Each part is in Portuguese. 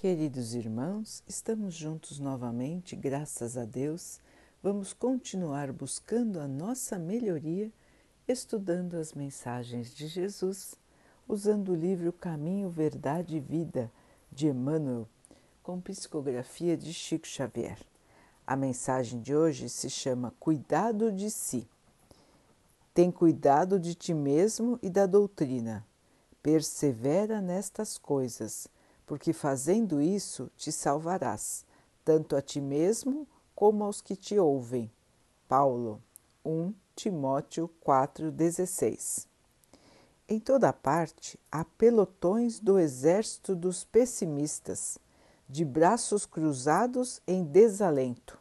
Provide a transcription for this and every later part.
Queridos irmãos, estamos juntos novamente, graças a Deus. Vamos continuar buscando a nossa melhoria, estudando as mensagens de Jesus, usando o livro Caminho, Verdade e Vida de Emmanuel, com psicografia de Chico Xavier. A mensagem de hoje se chama Cuidado de Si. Tem cuidado de ti mesmo e da doutrina. Persevera nestas coisas porque fazendo isso te salvarás, tanto a ti mesmo como aos que te ouvem. Paulo 1 Timóteo 4,16 Em toda parte há pelotões do exército dos pessimistas, de braços cruzados em desalento.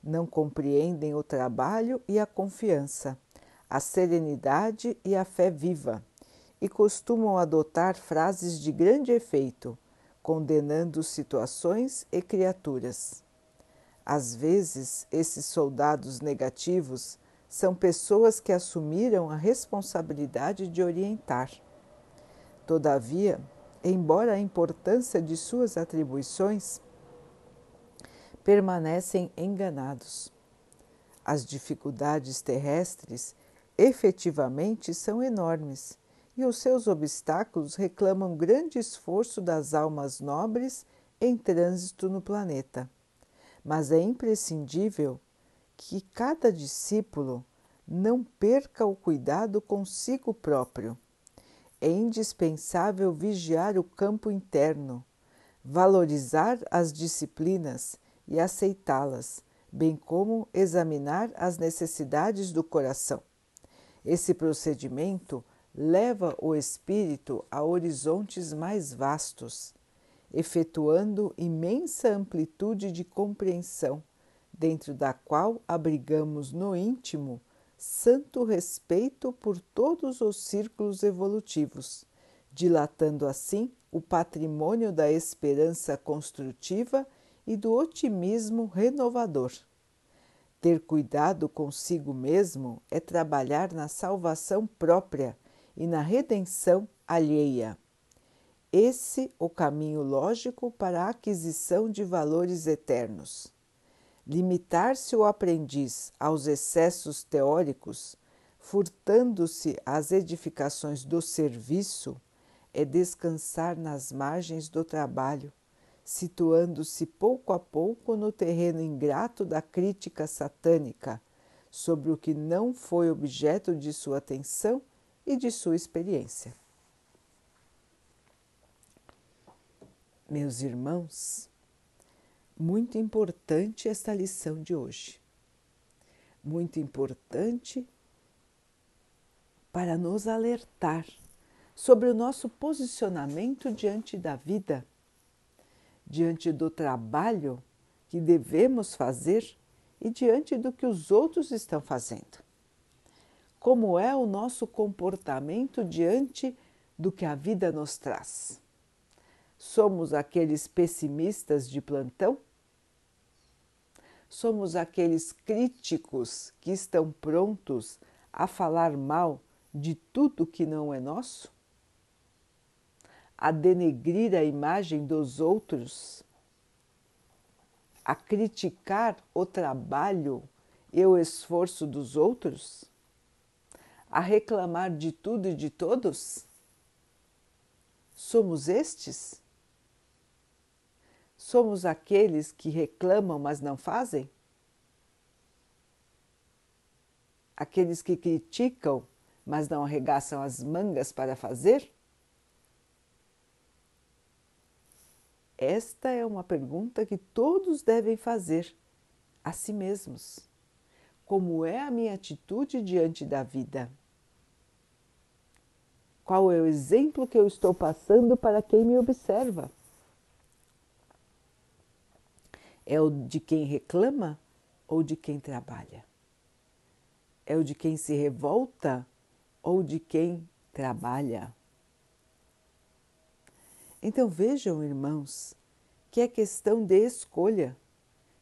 Não compreendem o trabalho e a confiança, a serenidade e a fé viva e costumam adotar frases de grande efeito, condenando situações e criaturas. Às vezes, esses soldados negativos são pessoas que assumiram a responsabilidade de orientar. Todavia, embora a importância de suas atribuições, permanecem enganados. As dificuldades terrestres efetivamente são enormes e os seus obstáculos reclamam grande esforço das almas nobres em trânsito no planeta. Mas é imprescindível que cada discípulo não perca o cuidado consigo próprio. É indispensável vigiar o campo interno, valorizar as disciplinas e aceitá-las, bem como examinar as necessidades do coração. Esse procedimento leva o espírito a horizontes mais vastos, efetuando imensa amplitude de compreensão, dentro da qual abrigamos no íntimo santo respeito por todos os círculos evolutivos, dilatando assim o patrimônio da esperança construtiva e do otimismo renovador. Ter cuidado consigo mesmo é trabalhar na salvação própria e na redenção alheia. Esse o caminho lógico para a aquisição de valores eternos. Limitar-se o aprendiz aos excessos teóricos, furtando-se às edificações do serviço, é descansar nas margens do trabalho, situando-se pouco a pouco no terreno ingrato da crítica satânica sobre o que não foi objeto de sua atenção e de sua experiência. Meus irmãos, muito importante esta lição de hoje. Muito importante para nos alertar sobre o nosso posicionamento diante da vida, diante do trabalho que devemos fazer e diante do que os outros estão fazendo como é o nosso comportamento diante do que a vida nos traz. Somos aqueles pessimistas de plantão? Somos aqueles críticos que estão prontos a falar mal de tudo que não é nosso? A denegrir a imagem dos outros? A criticar o trabalho e o esforço dos outros? A reclamar de tudo e de todos? Somos estes? Somos aqueles que reclamam, mas não fazem? Aqueles que criticam, mas não arregaçam as mangas para fazer? Esta é uma pergunta que todos devem fazer a si mesmos. Como é a minha atitude diante da vida? Qual é o exemplo que eu estou passando para quem me observa? É o de quem reclama ou de quem trabalha? É o de quem se revolta ou de quem trabalha? Então vejam, irmãos, que é questão de escolha,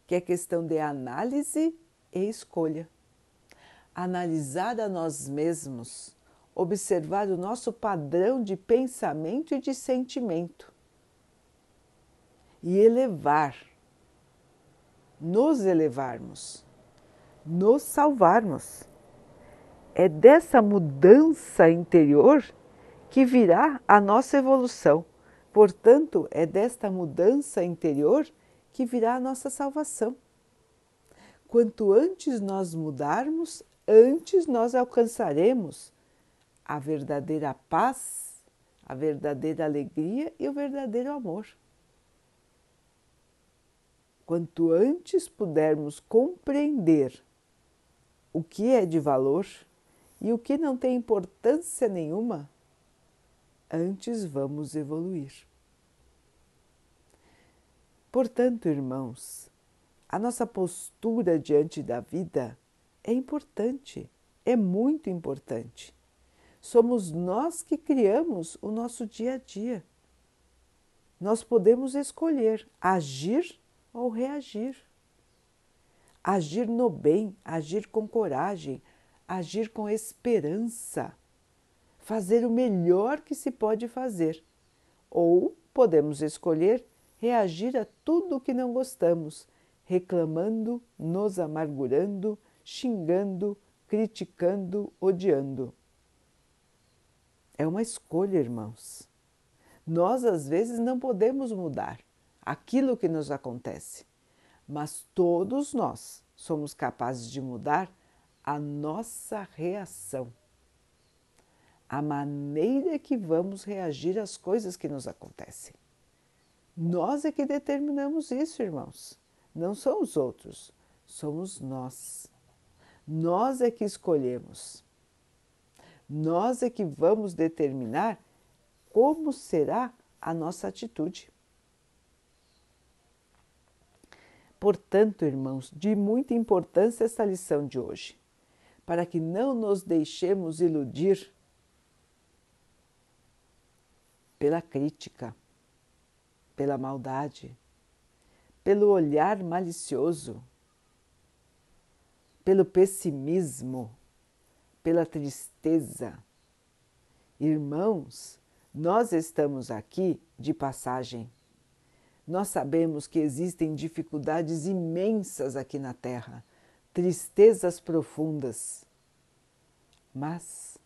que é questão de análise e escolha. Analisar a nós mesmos observar o nosso padrão de pensamento e de sentimento. e elevar, nos elevarmos, nos salvarmos. É dessa mudança interior que virá a nossa evolução. Portanto, é desta mudança interior que virá a nossa salvação. Quanto antes nós mudarmos, antes nós alcançaremos a verdadeira paz, a verdadeira alegria e o verdadeiro amor. Quanto antes pudermos compreender o que é de valor e o que não tem importância nenhuma, antes vamos evoluir. Portanto, irmãos, a nossa postura diante da vida é importante, é muito importante. Somos nós que criamos o nosso dia a dia. Nós podemos escolher agir ou reagir. Agir no bem, agir com coragem, agir com esperança, fazer o melhor que se pode fazer. Ou podemos escolher reagir a tudo o que não gostamos reclamando, nos amargurando, xingando, criticando, odiando. É uma escolha, irmãos. Nós às vezes não podemos mudar aquilo que nos acontece, mas todos nós somos capazes de mudar a nossa reação, a maneira que vamos reagir às coisas que nos acontecem. Nós é que determinamos isso, irmãos. Não são os outros, somos nós. Nós é que escolhemos. Nós é que vamos determinar como será a nossa atitude. Portanto, irmãos, de muita importância esta lição de hoje, para que não nos deixemos iludir pela crítica, pela maldade, pelo olhar malicioso, pelo pessimismo, pela tristeza. Irmãos, nós estamos aqui de passagem. Nós sabemos que existem dificuldades imensas aqui na Terra, tristezas profundas. Mas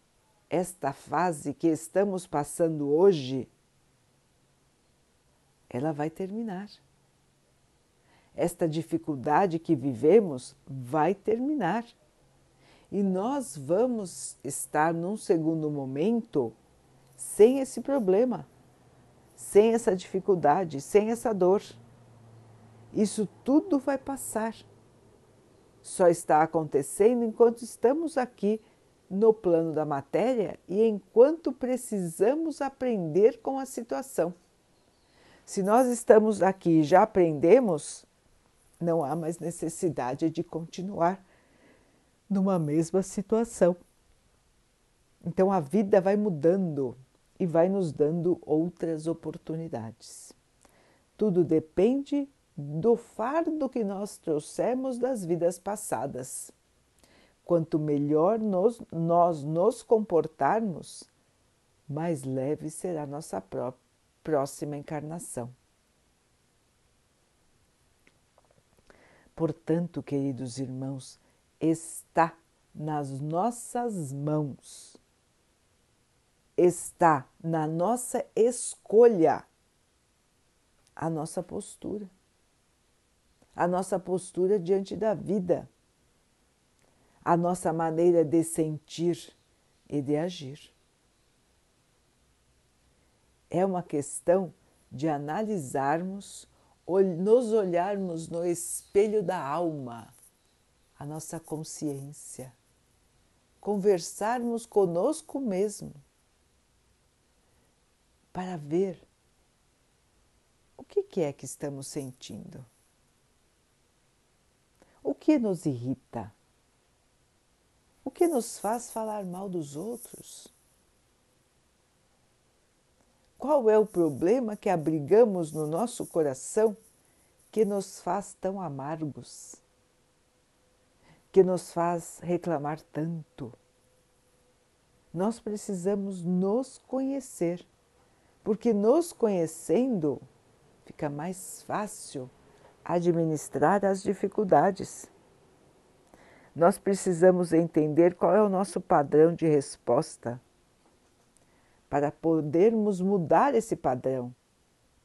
esta fase que estamos passando hoje, ela vai terminar esta dificuldade que vivemos vai terminar. E nós vamos estar num segundo momento sem esse problema, sem essa dificuldade, sem essa dor. Isso tudo vai passar. Só está acontecendo enquanto estamos aqui no plano da matéria e enquanto precisamos aprender com a situação. Se nós estamos aqui e já aprendemos, não há mais necessidade de continuar numa mesma situação. Então a vida vai mudando e vai nos dando outras oportunidades. Tudo depende do fardo que nós trouxemos das vidas passadas. Quanto melhor nós nos comportarmos, mais leve será nossa próxima encarnação. Portanto, queridos irmãos, está nas nossas mãos, está na nossa escolha. A nossa postura, a nossa postura diante da vida, a nossa maneira de sentir e de agir. É uma questão de analisarmos nos olharmos no espelho da alma, a nossa consciência, conversarmos conosco mesmo, para ver o que é que estamos sentindo, o que nos irrita, o que nos faz falar mal dos outros. Qual é o problema que abrigamos no nosso coração que nos faz tão amargos, que nos faz reclamar tanto? Nós precisamos nos conhecer, porque nos conhecendo fica mais fácil administrar as dificuldades. Nós precisamos entender qual é o nosso padrão de resposta para podermos mudar esse padrão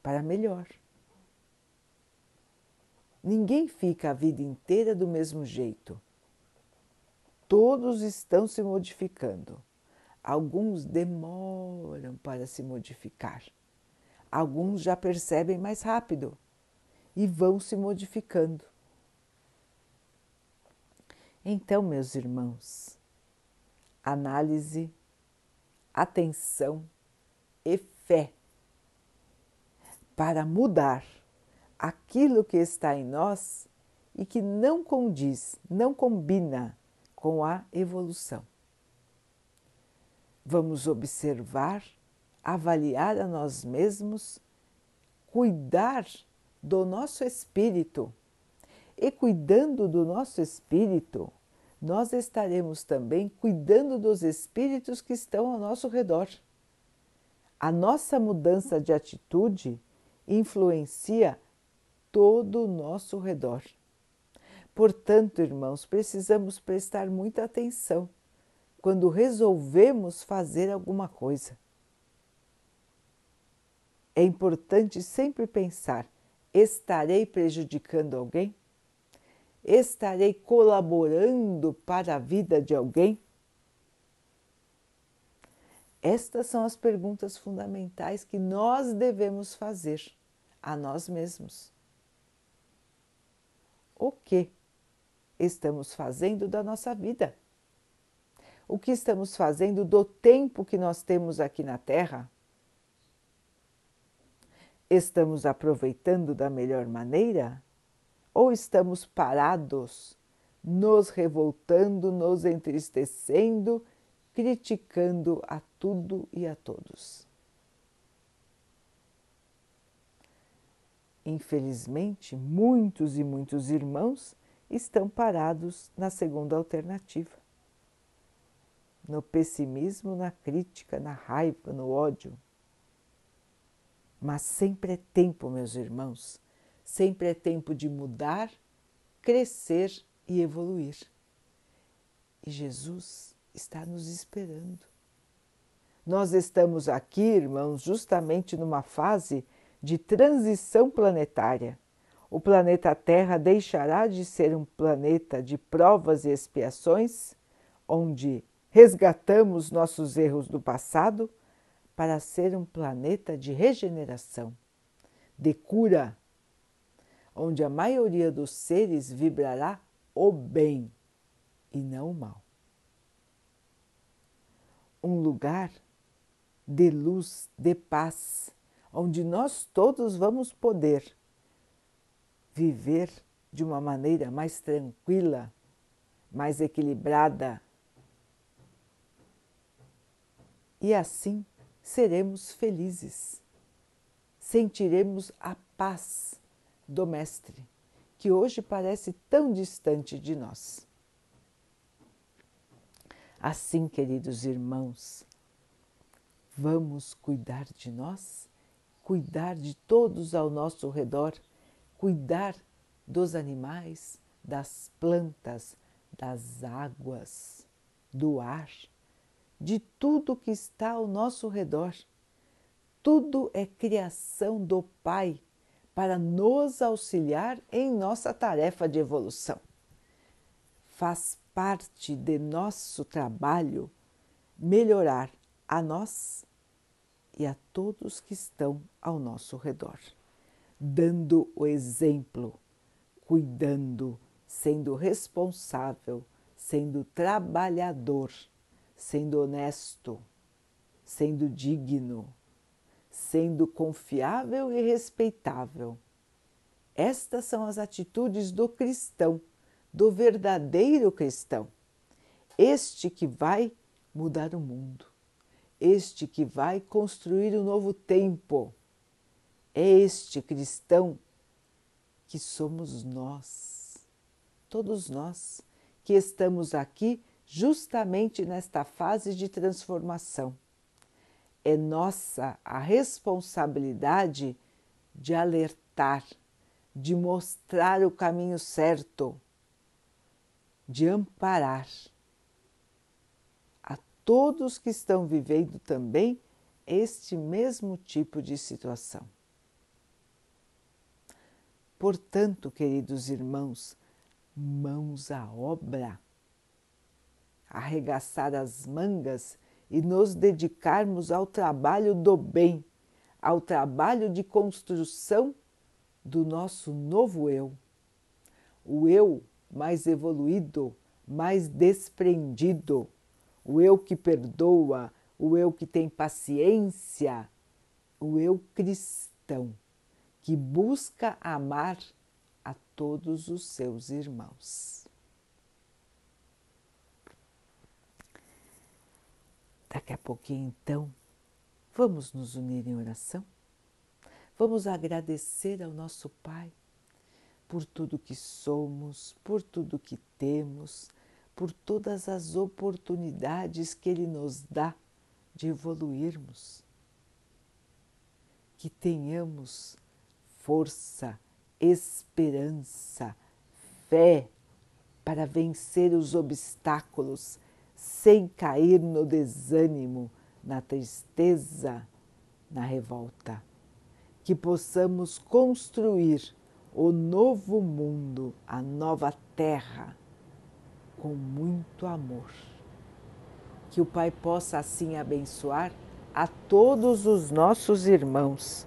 para melhor. Ninguém fica a vida inteira do mesmo jeito. Todos estão se modificando. Alguns demoram para se modificar. Alguns já percebem mais rápido e vão se modificando. Então, meus irmãos, análise, atenção e fé para mudar aquilo que está em nós e que não condiz, não combina com a evolução. Vamos observar, avaliar a nós mesmos, cuidar do nosso espírito. E cuidando do nosso espírito, nós estaremos também cuidando dos espíritos que estão ao nosso redor. A nossa mudança de atitude influencia todo o nosso redor. Portanto, irmãos, precisamos prestar muita atenção quando resolvemos fazer alguma coisa. É importante sempre pensar: estarei prejudicando alguém? Estarei colaborando para a vida de alguém? Estas são as perguntas fundamentais que nós devemos fazer a nós mesmos. O que estamos fazendo da nossa vida? O que estamos fazendo do tempo que nós temos aqui na Terra? Estamos aproveitando da melhor maneira? Ou estamos parados, nos revoltando, nos entristecendo, criticando a tudo e a todos? Infelizmente, muitos e muitos irmãos estão parados na segunda alternativa. No pessimismo, na crítica, na raiva, no ódio. Mas sempre é tempo, meus irmãos, Sempre é tempo de mudar, crescer e evoluir. E Jesus está nos esperando. Nós estamos aqui, irmãos, justamente numa fase de transição planetária. O planeta Terra deixará de ser um planeta de provas e expiações, onde resgatamos nossos erros do passado, para ser um planeta de regeneração, de cura, onde a maioria dos seres vibrará o bem e não o mal. Um lugar de luz, de paz, onde nós todos vamos poder viver de uma maneira mais tranquila, mais equilibrada. E assim seremos felizes, sentiremos a paz do Mestre, que hoje parece tão distante de nós. Assim, queridos irmãos, vamos cuidar de nós, cuidar de todos ao nosso redor, cuidar dos animais, das plantas, das águas, do ar, de tudo que está ao nosso redor. Tudo é criação do Pai para nos auxiliar em nossa tarefa de evolução. Faz parte de nosso trabalho melhorar a nós e a todos que estão ao nosso redor, dando o exemplo, cuidando, sendo responsável, sendo trabalhador, sendo honesto, sendo digno sendo confiável e respeitável. Estas são as atitudes do cristão, do verdadeiro cristão. Este que vai mudar o mundo, este que vai construir um novo tempo. É este cristão que somos nós, todos nós que estamos aqui justamente nesta fase de transformação é nossa a responsabilidade de alertar, de mostrar o caminho certo, de amparar a todos que estão vivendo também este mesmo tipo de situação. Portanto, queridos irmãos, mãos à obra, arregaçar as mangas e nos dedicarmos ao trabalho do bem, ao trabalho de construção do nosso novo eu, o eu mais evoluído, mais desprendido, o eu que perdoa, o eu que tem paciência, o eu cristão, que busca amar a todos os seus irmãos. Daqui a pouquinho, então, vamos nos unir em oração? Vamos agradecer ao nosso Pai por tudo que somos, por tudo que temos, por todas as oportunidades que Ele nos dá de evoluirmos. Que tenhamos força, esperança, fé para vencer os obstáculos sem cair no desânimo, na tristeza, na revolta. Que possamos construir o novo mundo, a nova terra, com muito amor. Que o Pai possa assim abençoar a todos os nossos irmãos.